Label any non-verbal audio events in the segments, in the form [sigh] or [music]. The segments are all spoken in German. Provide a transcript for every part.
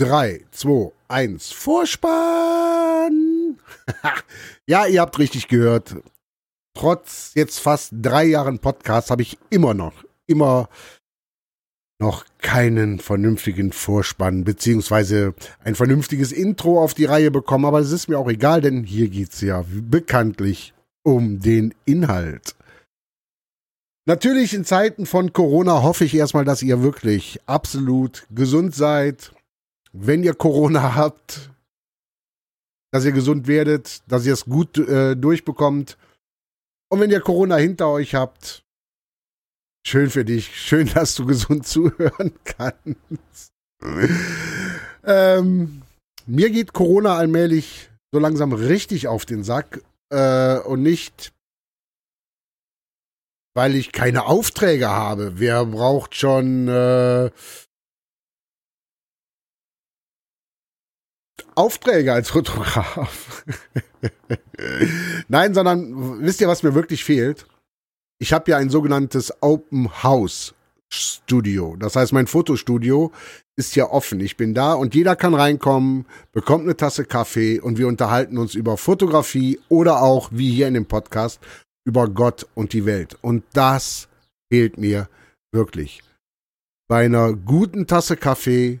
3, 2, 1, Vorspann! [laughs] ja, ihr habt richtig gehört. Trotz jetzt fast drei Jahren Podcast habe ich immer noch, immer noch keinen vernünftigen Vorspann beziehungsweise ein vernünftiges Intro auf die Reihe bekommen, aber es ist mir auch egal, denn hier geht es ja bekanntlich um den Inhalt. Natürlich in Zeiten von Corona hoffe ich erstmal, dass ihr wirklich absolut gesund seid. Wenn ihr Corona habt, dass ihr gesund werdet, dass ihr es gut äh, durchbekommt. Und wenn ihr Corona hinter euch habt, schön für dich, schön, [laughs] dass du gesund zuhören kannst. ähm, mir geht Corona allmählich so langsam richtig auf den Sack äh, und nicht weil ich keine Aufträge habe. Wer braucht schon äh, Aufträge als Fotograf? [laughs] Nein, sondern wisst ihr, was mir wirklich fehlt? Ich habe ja ein sogenanntes Open House Studio. Das heißt, mein Fotostudio ist ja offen. Ich bin da und jeder kann reinkommen, bekommt eine Tasse Kaffee und wir unterhalten uns über Fotografie oder auch, wie hier in dem Podcast, über Gott und die Welt. Und das fehlt mir wirklich. Bei einer guten Tasse Kaffee,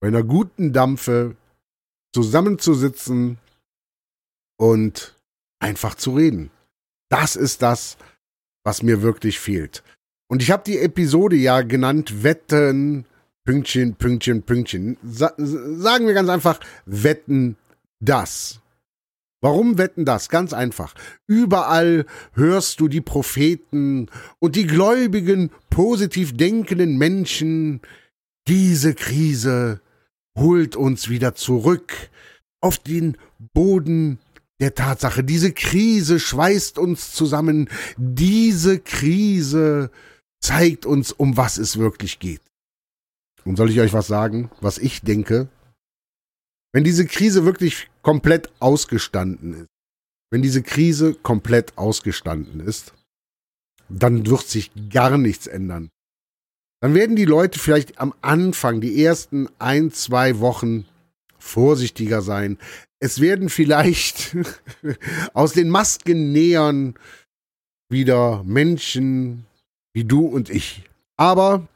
bei einer guten Dampfe zusammenzusitzen und einfach zu reden. Das ist das, was mir wirklich fehlt. Und ich habe die Episode ja genannt Wetten, Pünktchen, Pünktchen, Pünktchen. Sa sagen wir ganz einfach, Wetten das. Warum wetten das? Ganz einfach. Überall hörst du die Propheten und die gläubigen, positiv denkenden Menschen. Diese Krise holt uns wieder zurück auf den Boden der Tatsache. Diese Krise schweißt uns zusammen. Diese Krise zeigt uns, um was es wirklich geht. Und soll ich euch was sagen, was ich denke? Wenn diese Krise wirklich komplett ausgestanden ist, wenn diese Krise komplett ausgestanden ist, dann wird sich gar nichts ändern. Dann werden die Leute vielleicht am Anfang, die ersten ein, zwei Wochen vorsichtiger sein. Es werden vielleicht [laughs] aus den Maskennähern wieder Menschen wie du und ich. Aber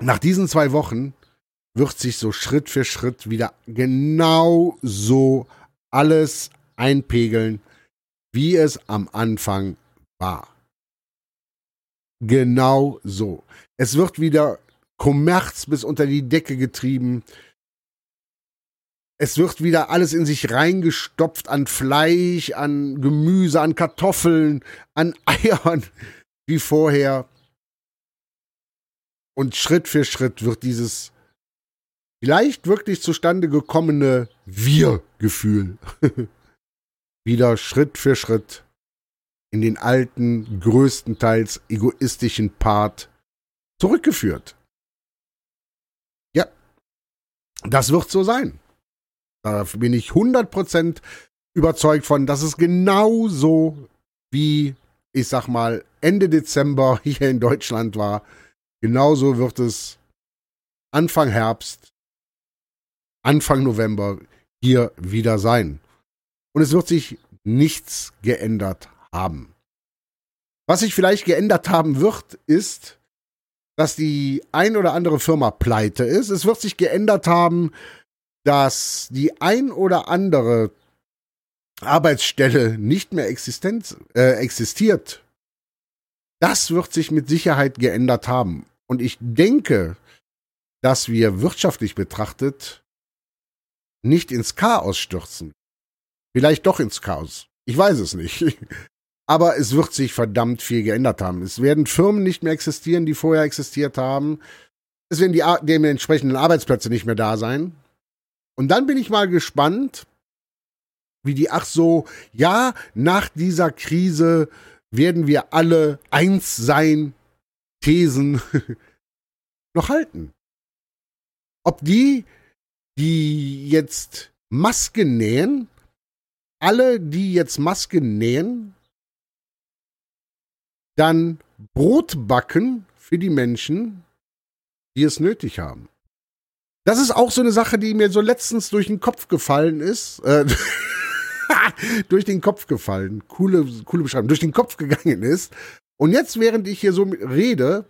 nach diesen zwei Wochen wird sich so Schritt für Schritt wieder genau so alles einpegeln, wie es am Anfang war. Genau so. Es wird wieder Kommerz bis unter die Decke getrieben. Es wird wieder alles in sich reingestopft an Fleisch, an Gemüse, an Kartoffeln, an [laughs] Eiern, wie vorher. Und Schritt für Schritt wird dieses vielleicht wirklich zustande gekommene Wir-Gefühl [laughs] wieder Schritt für Schritt in den alten, größtenteils egoistischen Part zurückgeführt. Ja, das wird so sein. Da bin ich 100% überzeugt von, dass es genauso wie, ich sag mal, Ende Dezember [laughs] hier in Deutschland war. Genauso wird es Anfang Herbst Anfang November hier wieder sein. Und es wird sich nichts geändert haben. Was sich vielleicht geändert haben wird, ist, dass die ein oder andere Firma pleite ist. Es wird sich geändert haben, dass die ein oder andere Arbeitsstelle nicht mehr existent, äh, existiert. Das wird sich mit Sicherheit geändert haben. Und ich denke, dass wir wirtschaftlich betrachtet nicht ins Chaos stürzen. Vielleicht doch ins Chaos. Ich weiß es nicht. [laughs] Aber es wird sich verdammt viel geändert haben. Es werden Firmen nicht mehr existieren, die vorher existiert haben. Es werden die dementsprechenden Arbeitsplätze nicht mehr da sein. Und dann bin ich mal gespannt, wie die, ach so, ja, nach dieser Krise werden wir alle eins sein, Thesen [laughs] noch halten. Ob die die jetzt Masken nähen, alle, die jetzt Masken nähen, dann Brot backen für die Menschen, die es nötig haben. Das ist auch so eine Sache, die mir so letztens durch den Kopf gefallen ist. Äh, [laughs] durch den Kopf gefallen. Coole, coole Beschreibung. Durch den Kopf gegangen ist. Und jetzt, während ich hier so rede,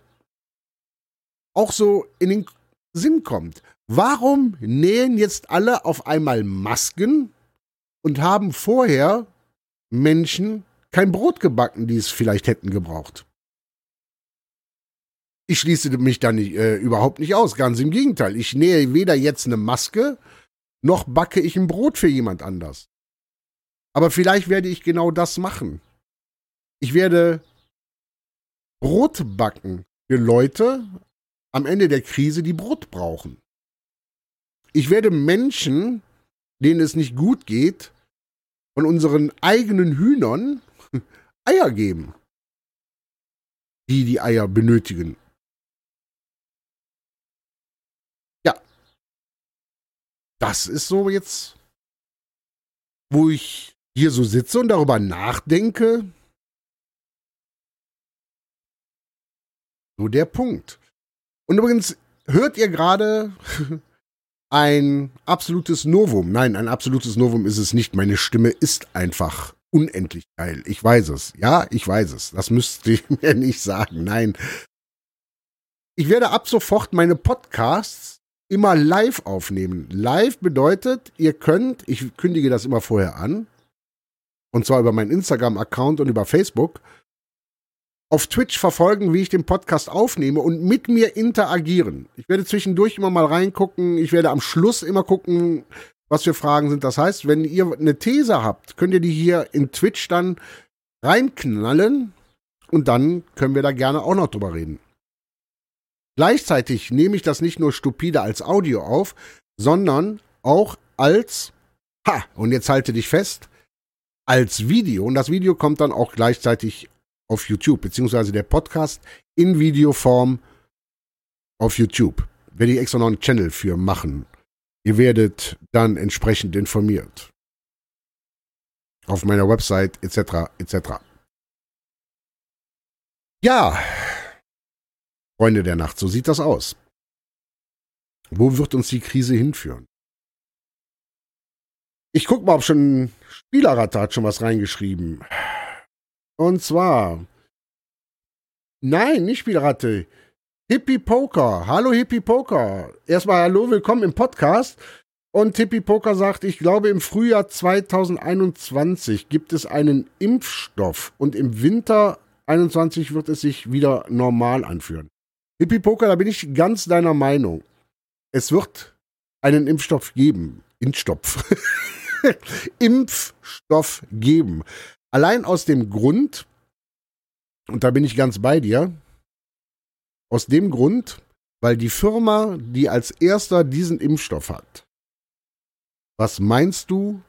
auch so in den Sinn kommt. Warum nähen jetzt alle auf einmal Masken und haben vorher Menschen kein Brot gebacken, die es vielleicht hätten gebraucht? Ich schließe mich da nicht, äh, überhaupt nicht aus, ganz im Gegenteil. Ich nähe weder jetzt eine Maske, noch backe ich ein Brot für jemand anders. Aber vielleicht werde ich genau das machen. Ich werde Brot backen für Leute am Ende der Krise, die Brot brauchen. Ich werde Menschen, denen es nicht gut geht, von unseren eigenen Hühnern Eier geben, die die Eier benötigen. Ja, das ist so jetzt, wo ich hier so sitze und darüber nachdenke. So der Punkt. Und übrigens hört ihr gerade [laughs] ein absolutes Novum. Nein, ein absolutes Novum ist es nicht. Meine Stimme ist einfach unendlich geil. Ich weiß es. Ja, ich weiß es. Das müsst ihr [laughs] mir nicht sagen. Nein. Ich werde ab sofort meine Podcasts immer live aufnehmen. Live bedeutet, ihr könnt, ich kündige das immer vorher an, und zwar über meinen Instagram-Account und über Facebook, auf Twitch verfolgen, wie ich den Podcast aufnehme und mit mir interagieren. Ich werde zwischendurch immer mal reingucken. Ich werde am Schluss immer gucken, was für Fragen sind. Das heißt, wenn ihr eine These habt, könnt ihr die hier in Twitch dann reinknallen und dann können wir da gerne auch noch drüber reden. Gleichzeitig nehme ich das nicht nur stupide als Audio auf, sondern auch als, ha, und jetzt halte dich fest, als Video. Und das Video kommt dann auch gleichzeitig auf YouTube, beziehungsweise der Podcast in Videoform auf YouTube. Werde ich extra noch einen Channel für machen. Ihr werdet dann entsprechend informiert. Auf meiner Website etc. etc. Ja, Freunde der Nacht, so sieht das aus. Wo wird uns die Krise hinführen? Ich guck mal, ob schon Spielerratte hat schon was reingeschrieben. Und zwar. Nein, nicht Spielratte. Hippie Poker. Hallo Hippie Poker. Erstmal hallo, willkommen im Podcast. Und Hippie Poker sagt, ich glaube im Frühjahr 2021 gibt es einen Impfstoff und im Winter 21 wird es sich wieder normal anführen. Hippie Poker, da bin ich ganz deiner Meinung. Es wird einen Impfstoff geben. Impfstoff. [laughs] Impfstoff geben. Allein aus dem Grund, und da bin ich ganz bei dir, aus dem Grund, weil die Firma, die als erster diesen Impfstoff hat, was meinst du,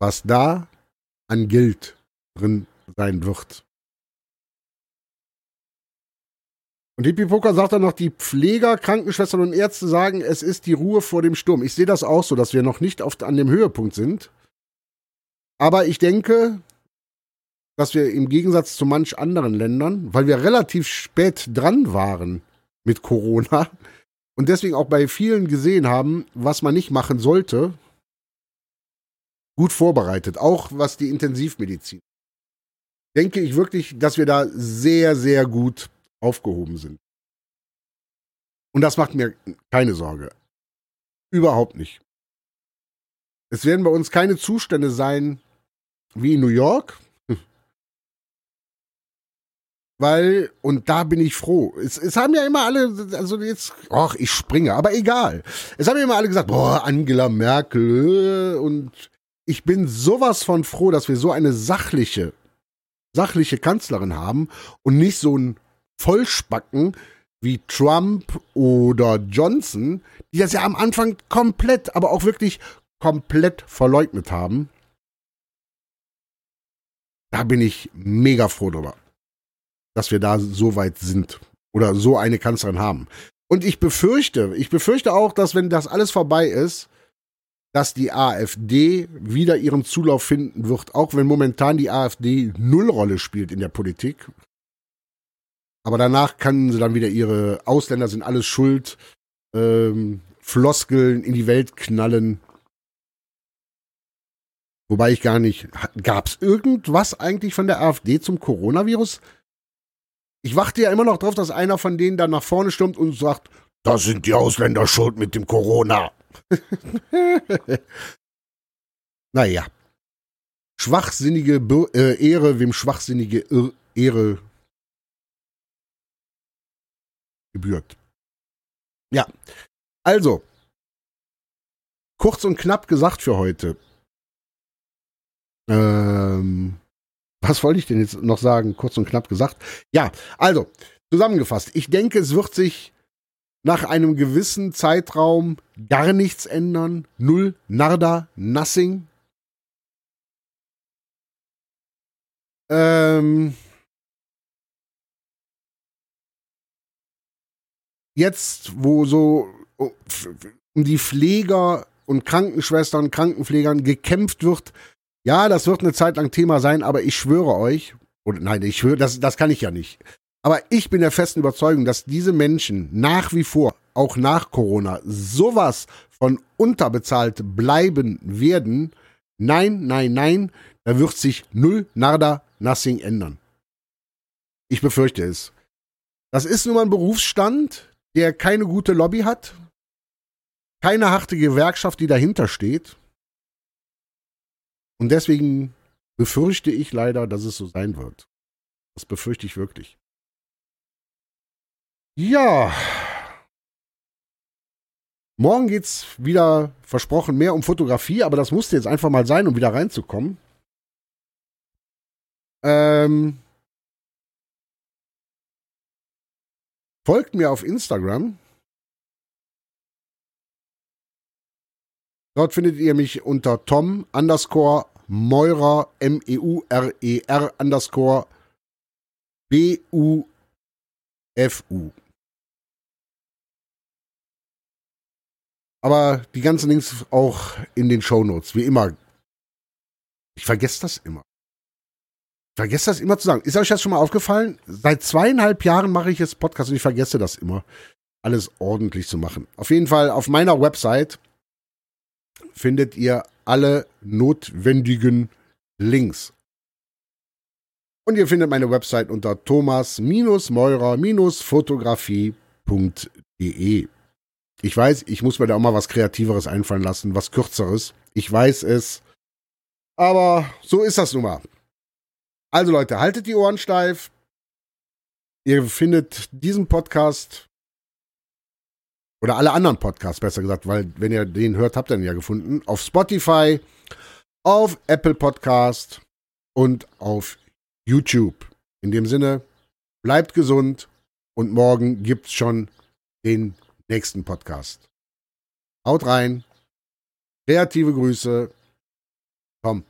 was da an Geld drin sein wird? Und Hippie Poker sagt dann noch, die Pfleger, Krankenschwestern und Ärzte sagen, es ist die Ruhe vor dem Sturm. Ich sehe das auch so, dass wir noch nicht oft an dem Höhepunkt sind. Aber ich denke, dass wir im Gegensatz zu manch anderen Ländern, weil wir relativ spät dran waren mit Corona [laughs] und deswegen auch bei vielen gesehen haben, was man nicht machen sollte, gut vorbereitet, auch was die Intensivmedizin. Denke ich wirklich, dass wir da sehr, sehr gut aufgehoben sind. Und das macht mir keine Sorge. Überhaupt nicht. Es werden bei uns keine Zustände sein, wie in New York. Weil, und da bin ich froh. Es, es haben ja immer alle, also jetzt, ach, ich springe, aber egal. Es haben ja immer alle gesagt, boah, Angela Merkel. Äh, und ich bin sowas von froh, dass wir so eine sachliche, sachliche Kanzlerin haben und nicht so ein Vollspacken wie Trump oder Johnson, die das ja am Anfang komplett, aber auch wirklich komplett verleugnet haben. Da bin ich mega froh drüber, dass wir da so weit sind oder so eine Kanzlerin haben. Und ich befürchte, ich befürchte auch, dass wenn das alles vorbei ist, dass die AfD wieder ihren Zulauf finden wird, auch wenn momentan die AfD null Rolle spielt in der Politik. Aber danach können sie dann wieder ihre Ausländer sind alles schuld. ähm, Floskeln in die Welt knallen. Wobei ich gar nicht. Gab es irgendwas eigentlich von der AfD zum Coronavirus? Ich warte ja immer noch drauf, dass einer von denen dann nach vorne stürmt und sagt, das sind die Ausländer schuld mit dem Corona. [laughs] naja. Schwachsinnige Bir äh, Ehre, wem schwachsinnige Ir Ehre gebührt. Ja. Also. Kurz und knapp gesagt für heute. Ähm, was wollte ich denn jetzt noch sagen? Kurz und knapp gesagt. Ja, also, zusammengefasst. Ich denke, es wird sich nach einem gewissen Zeitraum gar nichts ändern. Null, nada, nothing. Ähm, jetzt, wo so um die Pfleger und Krankenschwestern, Krankenpflegern gekämpft wird, ja, das wird eine Zeit lang Thema sein, aber ich schwöre euch, oder nein, ich schwöre, das, das kann ich ja nicht. Aber ich bin der festen Überzeugung, dass diese Menschen nach wie vor, auch nach Corona, sowas von unterbezahlt bleiben werden. Nein, nein, nein, da wird sich null, nada, nothing ändern. Ich befürchte es. Das ist nun mal ein Berufsstand, der keine gute Lobby hat, keine harte Gewerkschaft, die dahinter steht. Und deswegen befürchte ich leider, dass es so sein wird. Das befürchte ich wirklich. Ja. Morgen geht's wieder versprochen mehr um Fotografie, aber das musste jetzt einfach mal sein, um wieder reinzukommen. Ähm, folgt mir auf Instagram. Dort findet ihr mich unter Tom underscore Meurer M-E-U-R-E-R underscore B-U-F-U. Aber die ganzen Links auch in den Show Notes, wie immer. Ich vergesse das immer. Ich vergesse das immer zu sagen. Ist euch das schon mal aufgefallen? Seit zweieinhalb Jahren mache ich jetzt Podcast und ich vergesse das immer. Alles ordentlich zu machen. Auf jeden Fall auf meiner Website findet ihr alle notwendigen Links. Und ihr findet meine Website unter thomas-meurer-fotografie.de. Ich weiß, ich muss mir da auch mal was Kreativeres einfallen lassen, was Kürzeres. Ich weiß es. Aber so ist das nun mal. Also Leute, haltet die Ohren steif. Ihr findet diesen Podcast oder alle anderen Podcasts besser gesagt, weil wenn ihr den hört, habt ihr ihn ja gefunden, auf Spotify, auf Apple Podcast und auf YouTube. In dem Sinne, bleibt gesund und morgen gibt's schon den nächsten Podcast. Haut rein. Kreative Grüße. Komm.